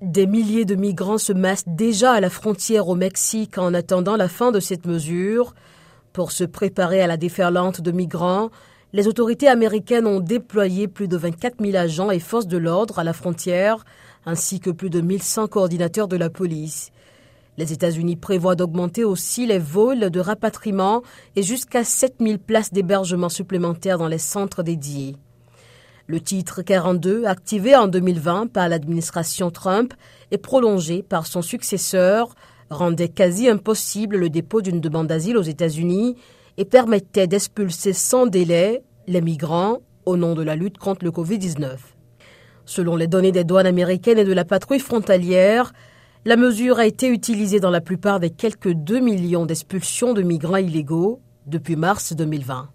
Des milliers de migrants se massent déjà à la frontière au Mexique en attendant la fin de cette mesure. Pour se préparer à la déferlante de migrants, les autorités américaines ont déployé plus de 24 000 agents et forces de l'ordre à la frontière, ainsi que plus de 1100 coordinateurs de la police. Les États-Unis prévoient d'augmenter aussi les vols de rapatriement et jusqu'à 7000 places d'hébergement supplémentaires dans les centres dédiés. Le titre 42, activé en 2020 par l'administration Trump et prolongé par son successeur, rendait quasi impossible le dépôt d'une demande d'asile aux États-Unis et permettait d'expulser sans délai les migrants au nom de la lutte contre le Covid-19. Selon les données des douanes américaines et de la patrouille frontalière, la mesure a été utilisée dans la plupart des quelques 2 millions d'expulsions de migrants illégaux depuis mars 2020.